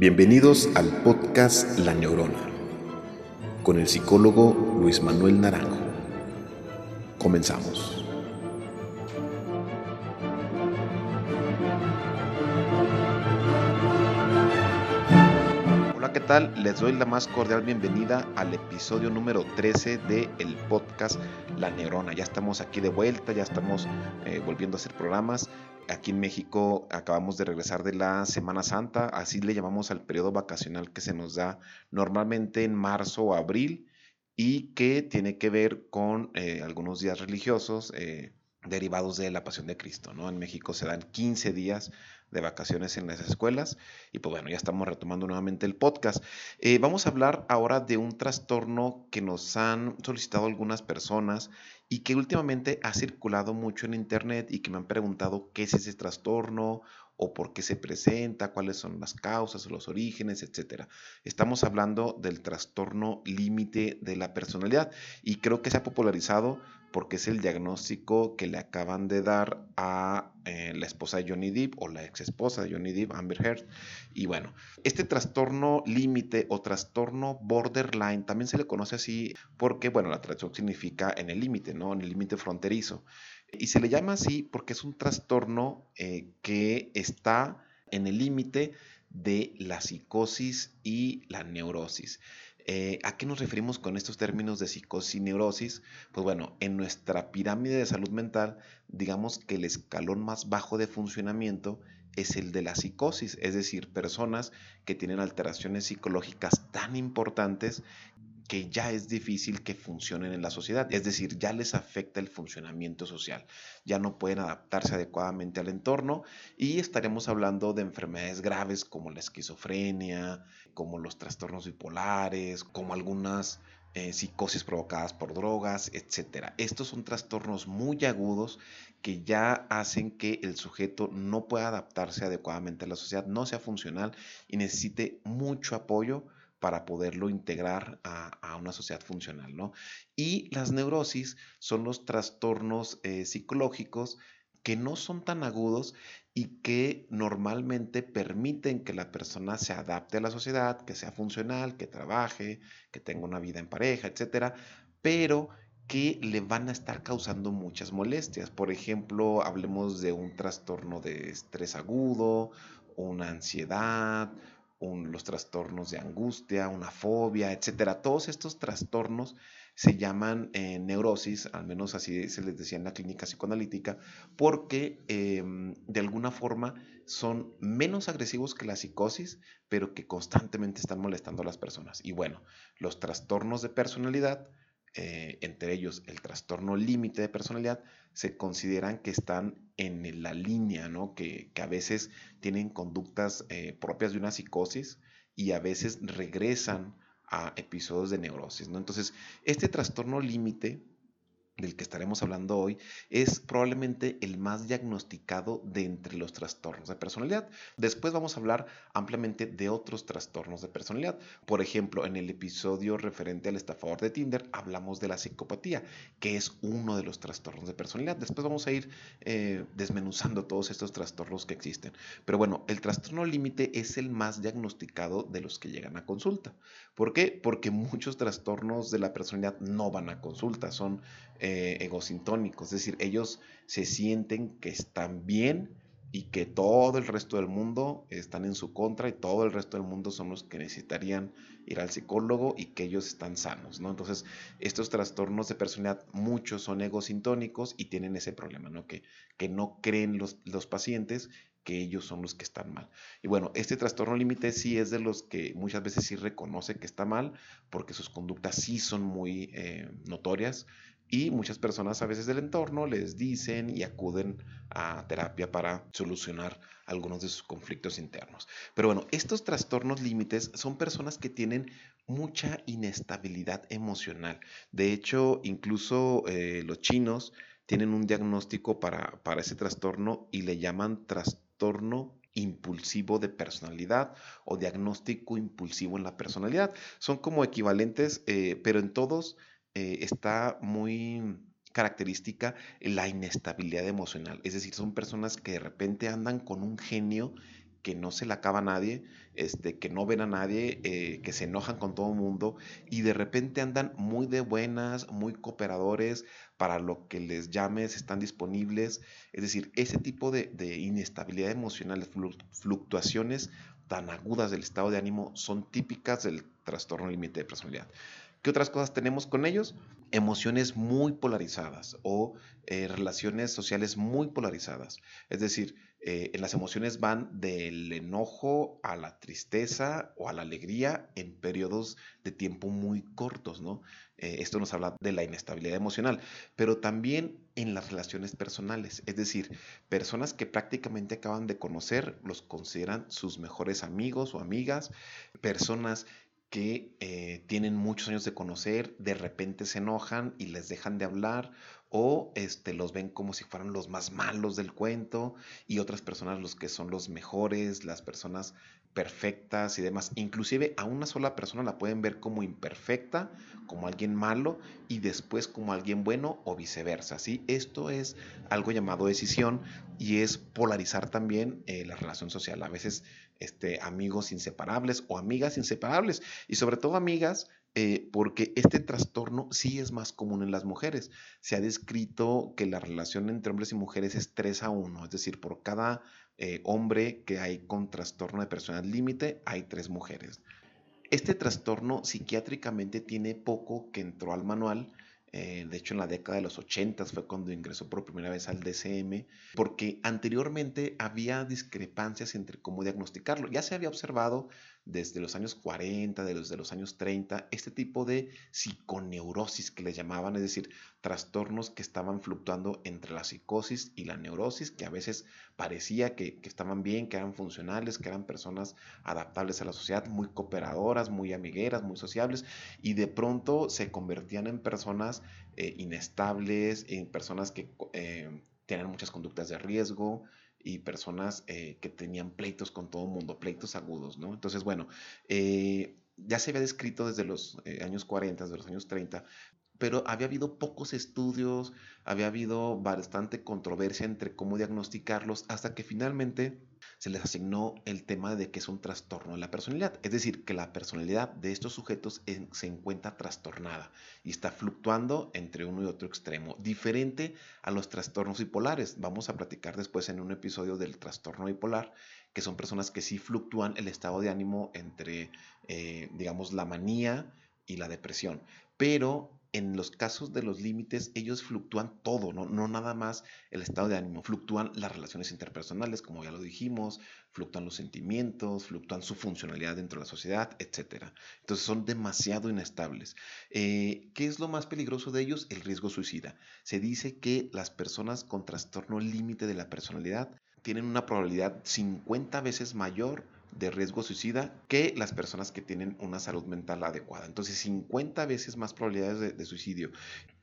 Bienvenidos al podcast La Neurona con el psicólogo Luis Manuel Naranjo. Comenzamos. Hola, ¿qué tal? Les doy la más cordial bienvenida al episodio número 13 del el podcast La Neurona. Ya estamos aquí de vuelta, ya estamos eh, volviendo a hacer programas aquí en México acabamos de regresar de la Semana Santa, así le llamamos al periodo vacacional que se nos da normalmente en marzo o abril y que tiene que ver con eh, algunos días religiosos eh, derivados de la Pasión de Cristo. ¿no? En México se dan 15 días de vacaciones en las escuelas. Y pues bueno, ya estamos retomando nuevamente el podcast. Eh, vamos a hablar ahora de un trastorno que nos han solicitado algunas personas y que últimamente ha circulado mucho en internet y que me han preguntado qué es ese trastorno o por qué se presenta, cuáles son las causas o los orígenes, etc. Estamos hablando del trastorno límite de la personalidad y creo que se ha popularizado porque es el diagnóstico que le acaban de dar a eh, la esposa de Johnny Depp o la ex esposa de Johnny Depp, Amber Heard. Y bueno, este trastorno límite o trastorno borderline también se le conoce así porque, bueno, la traducción significa en el límite, ¿no? En el límite fronterizo. Y se le llama así porque es un trastorno eh, que está en el límite de la psicosis y la neurosis. Eh, ¿A qué nos referimos con estos términos de psicosis y neurosis? Pues bueno, en nuestra pirámide de salud mental, digamos que el escalón más bajo de funcionamiento es el de la psicosis, es decir, personas que tienen alteraciones psicológicas tan importantes que ya es difícil que funcionen en la sociedad, es decir, ya les afecta el funcionamiento social, ya no pueden adaptarse adecuadamente al entorno y estaremos hablando de enfermedades graves como la esquizofrenia, como los trastornos bipolares, como algunas eh, psicosis provocadas por drogas, etc. Estos son trastornos muy agudos que ya hacen que el sujeto no pueda adaptarse adecuadamente a la sociedad, no sea funcional y necesite mucho apoyo para poderlo integrar a, una sociedad funcional, ¿no? Y las neurosis son los trastornos eh, psicológicos que no son tan agudos y que normalmente permiten que la persona se adapte a la sociedad, que sea funcional, que trabaje, que tenga una vida en pareja, etcétera, pero que le van a estar causando muchas molestias. Por ejemplo, hablemos de un trastorno de estrés agudo, una ansiedad, los trastornos de angustia, una fobia, etcétera. Todos estos trastornos se llaman eh, neurosis, al menos así se les decía en la clínica psicoanalítica, porque em, de alguna forma son menos agresivos que la psicosis, pero que constantemente están molestando a las personas. Y bueno, los trastornos de personalidad, eh, entre ellos el trastorno límite de personalidad, se consideran que están en la línea, ¿no? que, a veces tienen conductas eh, propias de una psicosis y a veces regresan a episodios de neurosis. ¿no? Entonces, este trastorno límite del que estaremos hablando hoy es probablemente el más diagnosticado de entre los trastornos de personalidad. Después vamos a hablar ampliamente de otros trastornos de personalidad. Por ejemplo, en el episodio referente al estafador de Tinder hablamos de la psicopatía, que es uno de los trastornos de personalidad. Después vamos a ir eh, desmenuzando todos estos trastornos que existen. Pero bueno, el trastorno límite es el más diagnosticado de los que llegan a consulta. ¿Por qué? Porque muchos trastornos de la personalidad no van a consulta, son egosintónicos, es decir, ellos se sienten que están bien y que todo el resto del mundo están en su contra y todo el resto del mundo son los que necesitarían ir al psicólogo y que ellos están sanos, ¿no? Entonces, estos trastornos de personalidad, muchos son egosintónicos y tienen ese problema, ¿no? Que, que no creen los, los pacientes que ellos son los que están mal. Y bueno, este trastorno límite sí es de los que muchas veces sí reconoce que está mal, porque sus conductas sí son muy eh, notorias y muchas personas a veces del entorno les dicen y acuden a terapia para solucionar algunos de sus conflictos internos. Pero bueno, estos trastornos límites son personas que tienen mucha inestabilidad emocional. De hecho, incluso eh, los chinos tienen un diagnóstico para, para ese trastorno y le llaman trastorno impulsivo de personalidad o diagnóstico impulsivo en la personalidad. Son como equivalentes, eh, pero en todos eh, está muy característica la inestabilidad emocional. Es decir, son personas que de repente andan con un genio que no se le acaba a nadie, este, que no ven a nadie, eh, que se enojan con todo el mundo y de repente andan muy de buenas, muy cooperadores, para lo que les llames, están disponibles. Es decir, ese tipo de, de inestabilidad emocional, fluctuaciones tan agudas del estado de ánimo son típicas del trastorno límite de personalidad. ¿Qué otras cosas tenemos con ellos? Emociones muy polarizadas o eh, relaciones sociales muy polarizadas. Es decir, eh, en las emociones van del enojo a la tristeza o a la alegría en periodos de tiempo muy cortos, ¿no? Eh, esto nos habla de la inestabilidad emocional, pero también en las relaciones personales, es decir, personas que prácticamente acaban de conocer los consideran sus mejores amigos o amigas, personas que eh, tienen muchos años de conocer, de repente se enojan y les dejan de hablar o este, los ven como si fueran los más malos del cuento y otras personas los que son los mejores, las personas perfectas y demás. Inclusive a una sola persona la pueden ver como imperfecta, como alguien malo y después como alguien bueno o viceversa. ¿sí? Esto es algo llamado decisión y es polarizar también eh, la relación social. A veces este, amigos inseparables o amigas inseparables y sobre todo amigas eh, porque este trastorno sí es más común en las mujeres. Se ha descrito que la relación entre hombres y mujeres es 3 a 1, es decir, por cada eh, hombre que hay con trastorno de personalidad límite, hay tres mujeres. Este trastorno psiquiátricamente tiene poco que entró al manual. Eh, de hecho, en la década de los 80 fue cuando ingresó por primera vez al DCM, porque anteriormente había discrepancias entre cómo diagnosticarlo. Ya se había observado desde los años 40, desde los años 30, este tipo de psiconeurosis que le llamaban, es decir, trastornos que estaban fluctuando entre la psicosis y la neurosis, que a veces parecía que, estaban bien, que eran funcionales, que eran personas adaptables a la sociedad, muy cooperadoras, muy amigueras, muy sociables, y de pronto se convertían en personas eh, inestables, en personas que eh, tienen muchas conductas de riesgo, y personas eh, que tenían pleitos con todo el mundo, pleitos agudos, ¿no? Entonces, bueno, eh, ya se había descrito desde los eh, años 40, desde los años 30, pero había habido pocos estudios, había habido bastante controversia entre cómo diagnosticarlos, hasta que finalmente se les asignó el tema de que es un trastorno de la personalidad. Es decir, que la personalidad de estos sujetos se encuentra trastornada y está fluctuando entre uno y otro extremo, diferente a los trastornos bipolares. Vamos a platicar después en un episodio del trastorno bipolar, que son personas que sí fluctúan el estado de ánimo entre, eh, digamos, la manía y la depresión. Pero en los casos de los límites, ellos fluctúan todo, ¿no? no nada más el estado de ánimo, fluctúan las relaciones interpersonales, como ya lo dijimos, fluctúan los sentimientos, fluctúan su funcionalidad dentro de la sociedad, etc. Entonces son demasiado inestables. Eh, ¿Qué es lo más peligroso de ellos? El riesgo suicida. Se dice que las personas con trastorno límite de la personalidad tienen una probabilidad 50 veces mayor de riesgo suicida que las personas que tienen una salud mental adecuada. Entonces, 50 veces más probabilidades de, suicidio.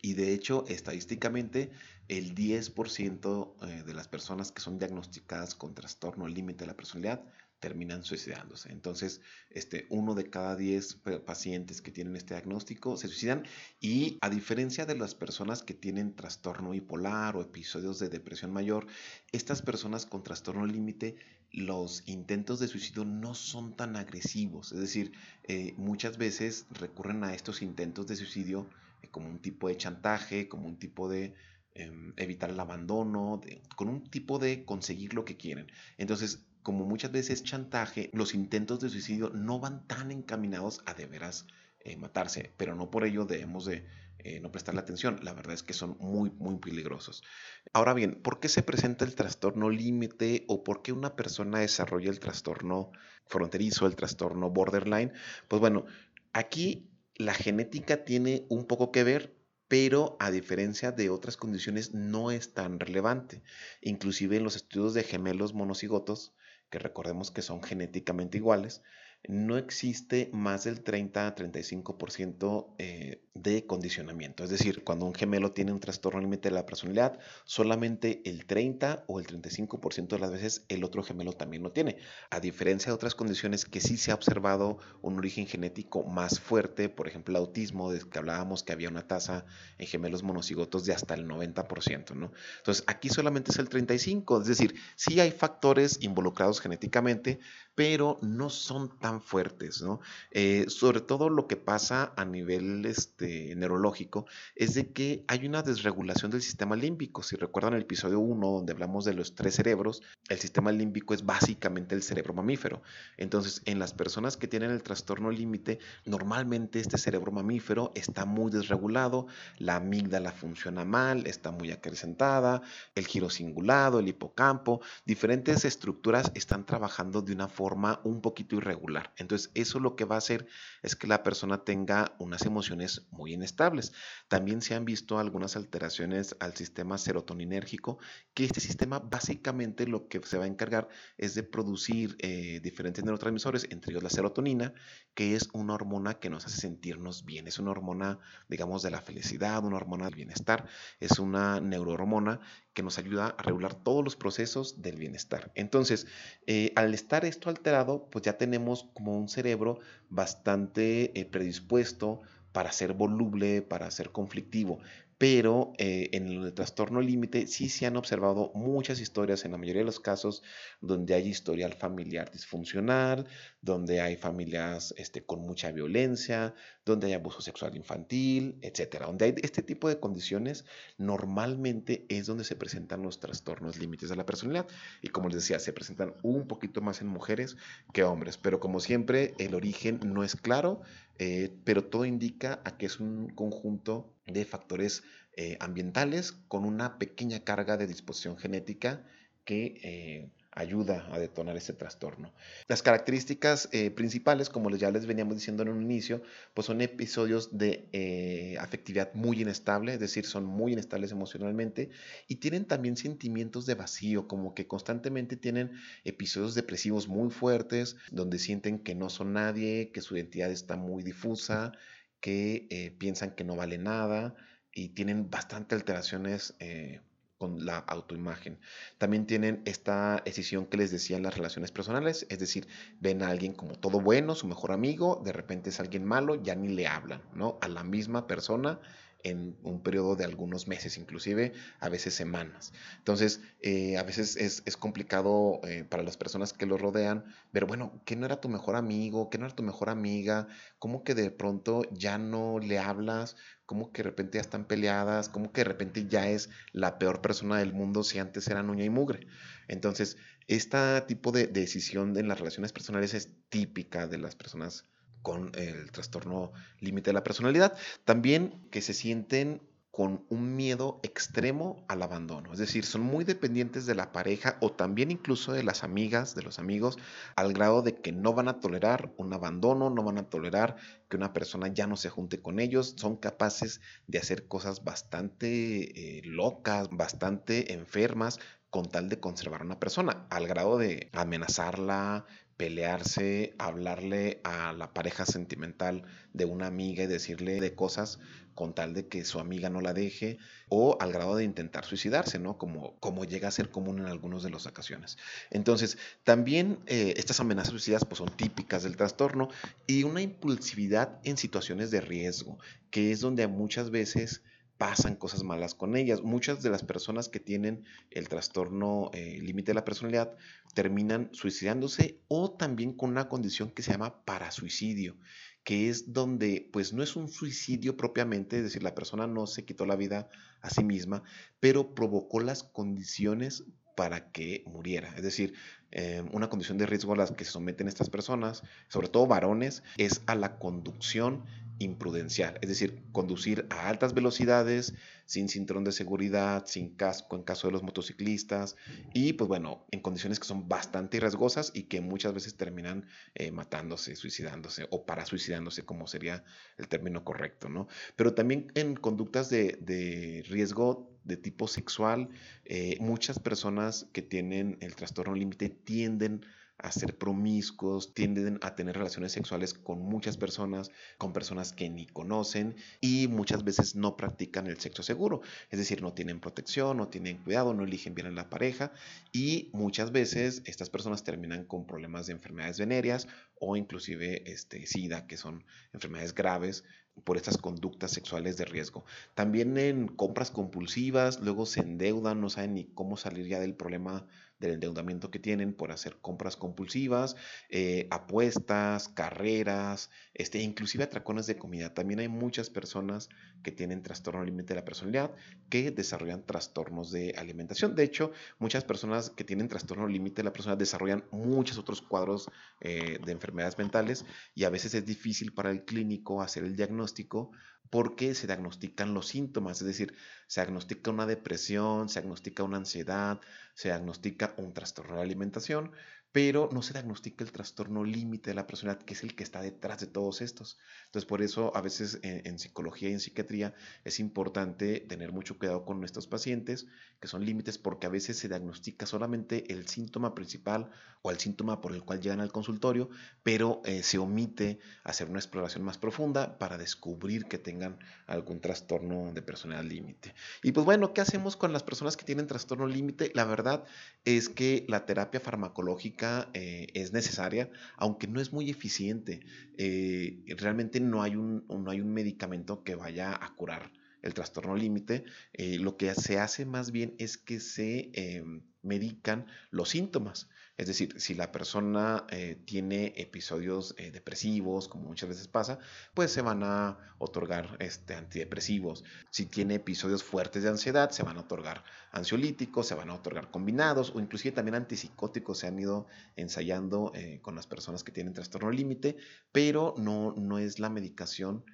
Y de hecho, estadísticamente, el 10% eh, de las personas que son diagnosticadas con trastorno límite de la personalidad terminan suicidándose. Entonces, este, uno de cada 10 pacientes que tienen este diagnóstico se suicidan y a diferencia de las personas que tienen trastorno bipolar o episodios de depresión mayor, estas personas con trastorno límite los intentos de suicidio no son tan agresivos, es decir, eh, muchas veces recurren a estos intentos de suicidio eh, como un tipo de chantaje, como un tipo de em, evitar el abandono, con un tipo de conseguir lo que quieren. Entonces, como muchas veces chantaje, los intentos de suicidio no van tan encaminados a de veras eh, matarse, pero no por ello debemos de eh, no prestarle atención. La verdad es que son muy, muy peligrosos. Ahora bien, ¿por qué se presenta el trastorno límite o por qué una persona desarrolla el trastorno fronterizo, el trastorno borderline? Pues bueno, aquí la genética tiene un poco que ver, pero a diferencia de otras condiciones no es tan relevante. Inclusive en los estudios de gemelos monocigotos, que recordemos que son genéticamente iguales, no existe más del 30-35% eh, de condicionamiento. Es decir, cuando un gemelo tiene un trastorno límite de la personalidad, solamente el 30 o el 35% de las veces el otro gemelo también lo tiene. A diferencia de otras condiciones que sí se ha observado un origen genético más fuerte, por ejemplo, el autismo, de que hablábamos que había una tasa en gemelos monocigotos de hasta el 90%, ¿no? Entonces, aquí solamente es el 35%, es decir, sí hay factores involucrados genéticamente, pero no son tan fuertes, ¿no? Eh, sobre todo lo que pasa a nivel este, neurológico es de que hay una desregulación del sistema límbico. Si recuerdan el episodio 1 donde hablamos de los tres cerebros, el sistema límbico es básicamente el cerebro mamífero. Entonces, en las personas que tienen el trastorno límite, normalmente este cerebro mamífero está muy desregulado, la amígdala funciona mal, está muy acrecentada, el giro cingulado, el hipocampo, diferentes estructuras están trabajando de una forma un poquito irregular. Entonces, eso lo que va a hacer es que la persona tenga unas emociones muy inestables. También se han visto algunas alteraciones al sistema serotoninérgico, que este sistema básicamente lo que se va a encargar es de producir eh, diferentes neurotransmisores, entre ellos la serotonina, que es una hormona que nos hace sentirnos bien. Es una hormona, digamos, de la felicidad, una hormona del bienestar. Es una neurohormona que nos ayuda a regular todos los procesos del bienestar. Entonces, eh, al estar esto alterado, pues ya tenemos como un cerebro bastante eh, predispuesto para ser voluble, para ser conflictivo pero eh, en el trastorno límite sí se han observado muchas historias, en la mayoría de los casos, donde hay historial familiar disfuncional, donde hay familias este, con mucha violencia, donde hay abuso sexual infantil, etcétera. Donde hay este tipo de condiciones, normalmente es donde se presentan los trastornos límites de la personalidad. Y como les decía, se presentan un poquito más en mujeres que hombres, pero como siempre, el origen no es claro, eh, pero todo indica a que es un conjunto de factores eh, ambientales con una pequeña carga de disposición genética que eh, ayuda a detonar ese trastorno. Las características eh, principales, como ya les veníamos diciendo en un inicio, pues son episodios de afectividad muy inestable, es decir, son muy inestables emocionalmente y tienen también sentimientos de vacío, como que constantemente tienen episodios depresivos muy fuertes, donde sienten que no son nadie, que su identidad está muy difusa, que eh, piensan que no vale nada y tienen bastante alteraciones eh, con la autoimagen. También tienen esta decisión que les decía en las relaciones personales, es decir, ven a alguien como todo bueno, su mejor amigo, de repente es alguien malo, ya ni le hablan, ¿no? A la misma persona en un periodo de algunos meses, inclusive a veces semanas. Entonces, eh, a veces es, complicado eh, para las personas que lo rodean ver, bueno, que no era tu mejor amigo, que no era tu mejor amiga, cómo que de pronto ya no le hablas, cómo que de repente ya están peleadas, cómo que de repente ya es la peor persona del mundo si antes era uña y mugre. Entonces, este tipo de decisión en las relaciones personales es típica de las personas con el trastorno límite de la personalidad. También que se sienten con un miedo extremo al abandono, es decir, son muy dependientes de la pareja o también incluso de las amigas, de los amigos, al grado de que no van a tolerar un abandono, no van a tolerar que una persona ya no se junte con ellos, son capaces de hacer cosas bastante eh, locas, bastante enfermas, con tal de conservar a una persona, al grado de amenazarla, pelearse, hablarle a la pareja sentimental de una amiga y decirle de cosas con tal de que su amiga no la deje, o al grado de intentar suicidarse, ¿no? Como, como llega a ser común en algunas de las ocasiones. Entonces, también eh, estas amenazas suicidas pues, son típicas del trastorno y una impulsividad en situaciones de riesgo, que es donde muchas veces pasan cosas malas con ellas. Muchas de las personas que tienen el trastorno eh, límite de la personalidad terminan suicidándose o también con una condición que se llama parasuicidio, que es donde pues no es un suicidio propiamente, es decir, la persona no se quitó la vida a sí misma, pero provocó las condiciones para que muriera. Es decir, eh, una condición de riesgo a la que se someten estas personas, sobre todo varones, es a la conducción imprudencial, es decir, conducir a altas velocidades, sin cinturón de seguridad, sin casco en caso de los motociclistas y pues bueno, en condiciones que son bastante riesgosas y que muchas veces terminan eh, matándose, suicidándose o para suicidándose como sería el término correcto, ¿no? Pero también en conductas de, riesgo de tipo sexual, eh, muchas personas que tienen el trastorno límite tienden a ser promiscuos, tienden a tener relaciones sexuales con muchas personas, con personas que ni conocen y muchas veces no practican el sexo seguro, es decir, no tienen protección, no tienen cuidado, no eligen bien a la pareja y muchas veces estas personas terminan con problemas de enfermedades venéreas o inclusive este, SIDA, que son enfermedades graves por estas conductas sexuales de riesgo. También en compras compulsivas, luego se endeudan, no saben ni cómo salir ya del problema del endeudamiento que tienen por hacer compras compulsivas, eh, apuestas, carreras, este, inclusive atracones de comida. También hay muchas personas que tienen trastorno límite de la personalidad que desarrollan trastornos de alimentación. De hecho, muchas personas que tienen trastorno límite de la personalidad desarrollan muchos otros cuadros eh, de enfermedades mentales y a veces es difícil para el clínico hacer el diagnóstico porque se diagnostican los síntomas, es decir, se diagnostica una depresión, se diagnostica una ansiedad, se diagnostica un trastorno de alimentación, pero no se diagnostica el trastorno límite de la personalidad, que es el que está detrás de todos estos. Entonces, por eso a veces en, psicología y en psiquiatría es importante tener mucho cuidado con nuestros pacientes, que son límites, porque a veces se diagnostica solamente el síntoma principal o el síntoma por el cual llegan al consultorio, pero eh, se omite hacer una exploración más profunda para descubrir que tengan algún trastorno de personalidad límite. Y pues bueno, ¿qué hacemos con las personas que tienen trastorno límite? La verdad es que la terapia farmacológica eh, es necesaria, aunque no es muy eficiente. Eh, realmente no hay, un, no hay un medicamento que vaya a curar el trastorno límite. Eh, lo que se hace más bien es que se em, medican los síntomas. Es decir, si la persona eh, tiene episodios eh, depresivos, como muchas veces pasa, pues se van a otorgar este, antidepresivos. Si tiene episodios fuertes de ansiedad, se van a otorgar ansiolíticos, se van a otorgar combinados o inclusive también antipsicóticos se han ido ensayando con las personas que tienen trastorno límite, pero no, no es la medicación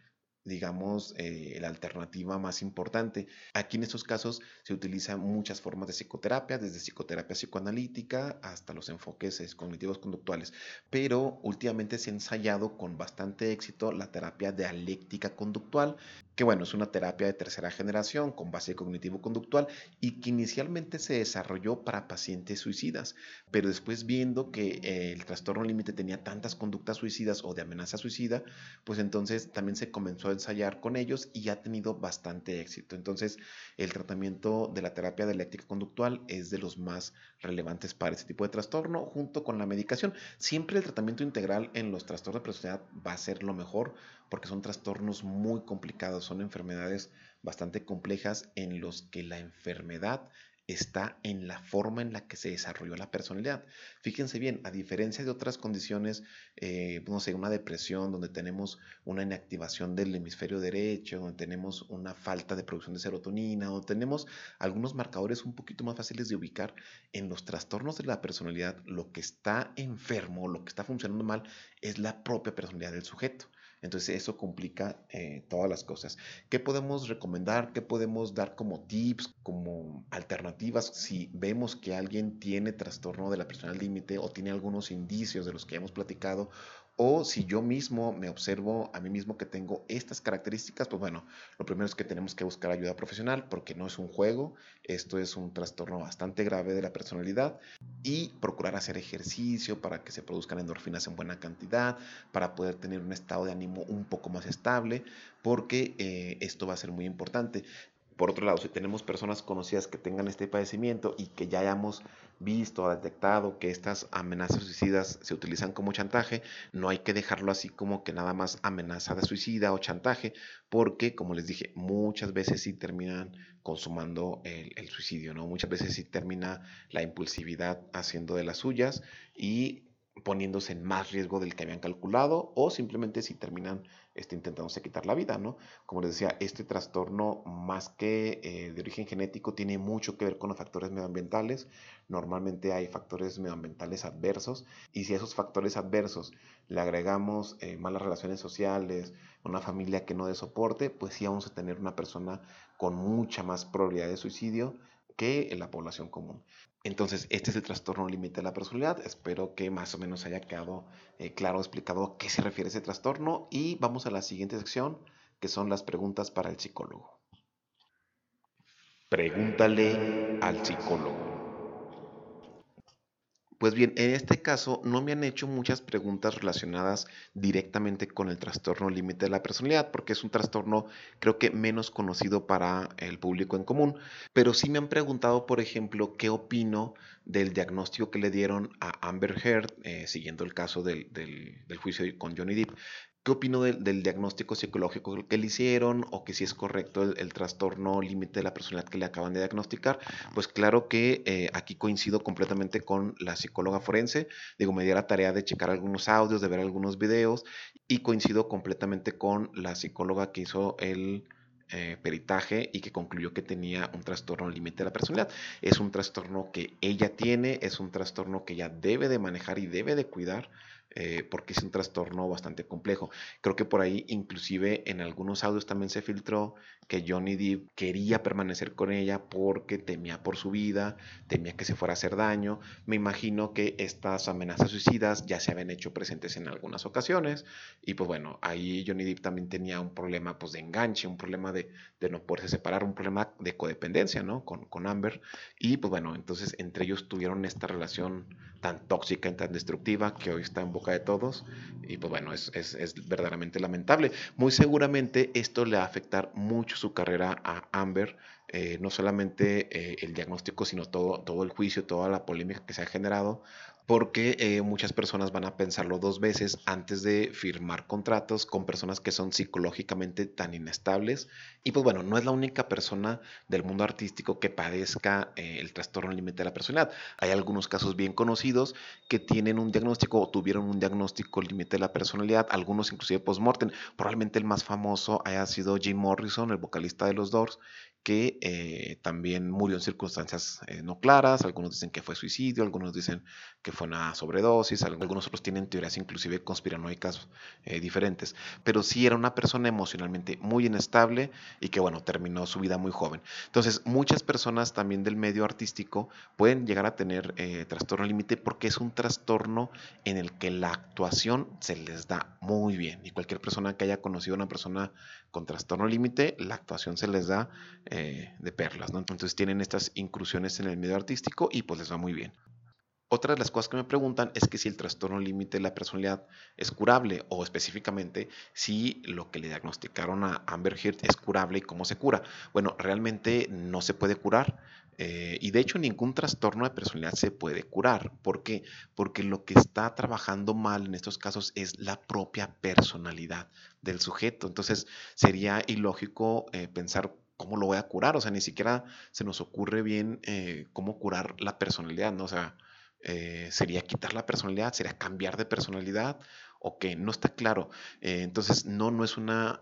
digamos, eh, la alternativa más importante. Aquí en estos casos se utilizan muchas formas de psicoterapia, desde psicoterapia psicoanalítica hasta los enfoques cognitivos conductuales, pero últimamente se ha ensayado con bastante éxito la terapia dialéctica conductual, que bueno, es una terapia de tercera generación con base cognitivo-conductual y que inicialmente se desarrolló para pacientes suicidas, pero después viendo que eh, el trastorno límite tenía tantas conductas suicidas o de amenaza suicida, pues entonces también se comenzó a ensayar con ellos y ha tenido bastante éxito. Entonces, el tratamiento de la terapia dialéctica conductual es de los más relevantes para este tipo de trastorno junto con la medicación. Siempre el tratamiento integral en los trastornos de personalidad va a ser lo mejor porque son trastornos muy complicados, son enfermedades bastante complejas en los que la enfermedad está en la forma en la que se desarrolló la personalidad. Fíjense bien, a diferencia de otras condiciones, eh, no sé, una depresión donde tenemos una inactivación del hemisferio derecho, donde tenemos una falta de producción de serotonina, o tenemos algunos marcadores un poquito más fáciles de ubicar, en los trastornos de la personalidad, lo que está enfermo, lo que está funcionando mal, es la propia personalidad del sujeto. Entonces eso complica eh, todas las cosas. ¿Qué podemos recomendar? ¿Qué podemos dar como tips, como alternativas si vemos que alguien tiene trastorno de la personal límite o tiene algunos indicios de los que hemos platicado o si yo mismo me observo a mí mismo que tengo estas características, pues bueno, lo primero es que tenemos que buscar ayuda profesional porque no es un juego, esto es un trastorno bastante grave de la personalidad y procurar hacer ejercicio para que se produzcan endorfinas en buena cantidad, para poder tener un estado de ánimo un poco más estable, porque eh, esto va a ser muy importante. Por otro lado, si tenemos personas conocidas que tengan este padecimiento y que ya hayamos visto o detectado que estas amenazas suicidas se utilizan como chantaje, no hay que dejarlo así como que nada más amenaza de suicida o chantaje, porque como les dije, muchas veces sí terminan consumando el, el suicidio, ¿no? Muchas veces sí termina la impulsividad haciendo de las suyas y poniéndose en más riesgo del que habían calculado o simplemente si terminan este, intentándose quitar la vida, ¿no? Como les decía, este trastorno más que eh, de origen genético tiene mucho que ver con los factores medioambientales. Normalmente hay factores medioambientales adversos y si a esos factores adversos le agregamos eh, malas relaciones sociales, una familia que no dé soporte, pues sí vamos a tener una persona con mucha más probabilidad de suicidio que en la población común. Entonces, este es el trastorno límite de la personalidad. Espero que más o menos haya quedado eh, claro explicado a qué se refiere ese trastorno. Y vamos a la siguiente sección, que son las preguntas para el psicólogo. Pregúntale al psicólogo. Pues bien, en este caso no me han hecho muchas preguntas relacionadas directamente con el trastorno límite de la personalidad, porque es un trastorno creo que menos conocido para el público en común, pero sí me han preguntado, por ejemplo, qué opino del diagnóstico que le dieron a Amber Heard, eh, siguiendo el caso del, del juicio con Johnny Depp. ¿Qué opino del diagnóstico psicológico que le hicieron o que si es correcto el, trastorno límite de la personalidad que le acaban de diagnosticar? Pues claro que eh, aquí coincido completamente con la psicóloga forense. Digo, me di la tarea de checar algunos audios, de ver algunos videos y coincido completamente con la psicóloga que hizo el eh, peritaje y que concluyó que tenía un trastorno límite de la personalidad. Es un trastorno que ella tiene, es un trastorno que ella debe de manejar y debe de cuidar eh, porque es un trastorno bastante complejo. Creo que por ahí inclusive en algunos audios también se filtró que Johnny Depp quería permanecer con ella porque temía por su vida, temía que se fuera a hacer daño. Me imagino que estas amenazas suicidas ya se habían hecho presentes en algunas ocasiones y pues bueno, ahí Johnny Depp también tenía un problema pues de enganche, un problema de, de no poderse separar, un problema de codependencia, ¿no? Con, con Amber y pues bueno, entonces entre ellos tuvieron esta relación tan tóxica y tan destructiva que hoy está en boca de todos. Y pues bueno, es, es, verdaderamente lamentable. Muy seguramente esto le va a afectar mucho su carrera a Amber, eh, no solamente eh, el diagnóstico, sino todo, todo el juicio, toda la polémica que se ha generado porque eh, muchas personas van a pensarlo dos veces antes de firmar contratos con personas que son psicológicamente tan inestables. Y pues bueno, no es la única persona del mundo artístico que padezca el trastorno límite de la personalidad. Hay algunos casos bien conocidos que tienen un diagnóstico o tuvieron un diagnóstico límite de la personalidad, algunos inclusive post-mortem. Probablemente el más famoso haya sido Jim Morrison, el vocalista de los Doors, que eh, también murió en circunstancias no claras. Algunos dicen que fue suicidio, algunos dicen que fue una sobredosis, algunos otros tienen teorías inclusive conspiranoicas eh, diferentes, pero sí era una persona emocionalmente muy inestable y que bueno, terminó su vida muy joven. Entonces, muchas personas también del medio artístico pueden llegar a tener eh, trastorno límite porque es un trastorno en el que la actuación se les da muy bien y cualquier persona que haya conocido a una persona con trastorno límite, la actuación se les da eh, de perlas, ¿no? Entonces tienen estas incursiones en el medio artístico y pues les va muy bien. Otra de las cosas que me preguntan es que si el trastorno límite de la personalidad es curable o específicamente si lo que le diagnosticaron a Amber Heard es curable y cómo se cura. Bueno, realmente no se puede curar eh, y de hecho ningún trastorno de personalidad se puede curar. ¿Por qué? Porque lo que está trabajando mal en estos casos es la propia personalidad del sujeto. Entonces sería ilógico eh, pensar ¿cómo lo voy a curar? O sea, ni siquiera se nos ocurre bien eh, cómo curar la personalidad, ¿no? O sea, eh, sería quitar la personalidad, sería cambiar de personalidad o que no está claro. Eh, entonces, no, no es una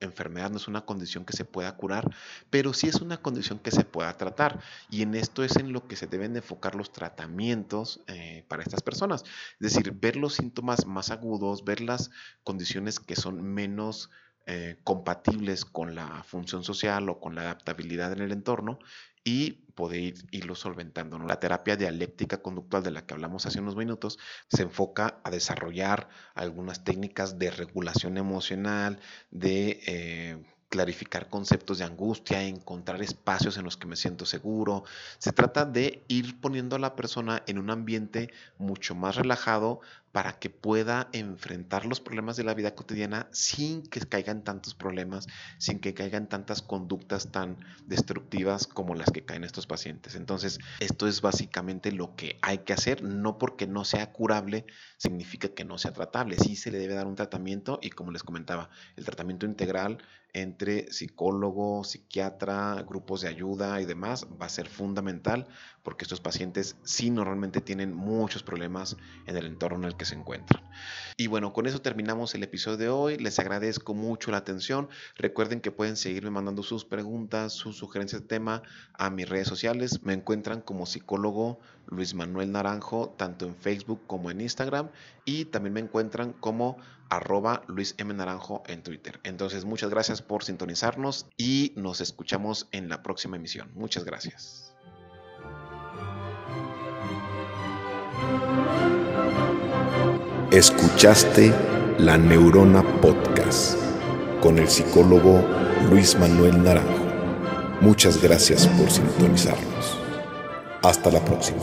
enfermedad, no es una condición que se pueda curar, pero sí es una condición que se pueda tratar. Y en esto es en lo que se deben enfocar los tratamientos para estas personas. Es decir, ver los síntomas más agudos, ver las condiciones que son menos compatibles con la función social o con la adaptabilidad en el entorno y poder irlo solventando. La terapia dialéctica conductual de la que hablamos hace unos minutos se enfoca a desarrollar algunas técnicas de regulación emocional, de... Eh, clarificar conceptos de angustia, encontrar espacios en los que me siento seguro. Se trata de ir poniendo a la persona en un ambiente mucho más relajado para que pueda enfrentar los problemas de la vida cotidiana sin que caigan tantos problemas, sin que caigan tantas conductas tan destructivas como las que caen estos pacientes. Entonces, esto es básicamente lo que hay que hacer, no porque no sea curable significa que no sea tratable, sí se le debe dar un tratamiento y como les comentaba, el tratamiento integral entre psicólogo, psiquiatra, grupos de ayuda y demás va a ser fundamental porque estos pacientes sí normalmente tienen muchos problemas en el entorno en el que se encuentran. Y bueno, con eso terminamos el episodio de hoy. Les agradezco mucho la atención. Recuerden que pueden seguirme mandando sus preguntas, sus sugerencias de tema a mis redes sociales. Me encuentran como psicólogo Luis Manuel Naranjo, tanto en Facebook como en Instagram. Y también me encuentran como arroba Luis M. Naranjo en Twitter. Entonces, muchas gracias por sintonizarnos y nos escuchamos en la próxima emisión. Muchas gracias. Escuchaste La Neurona Podcast con el psicólogo Luis Manuel Naranjo. Muchas gracias por sintonizarnos. Hasta la próxima.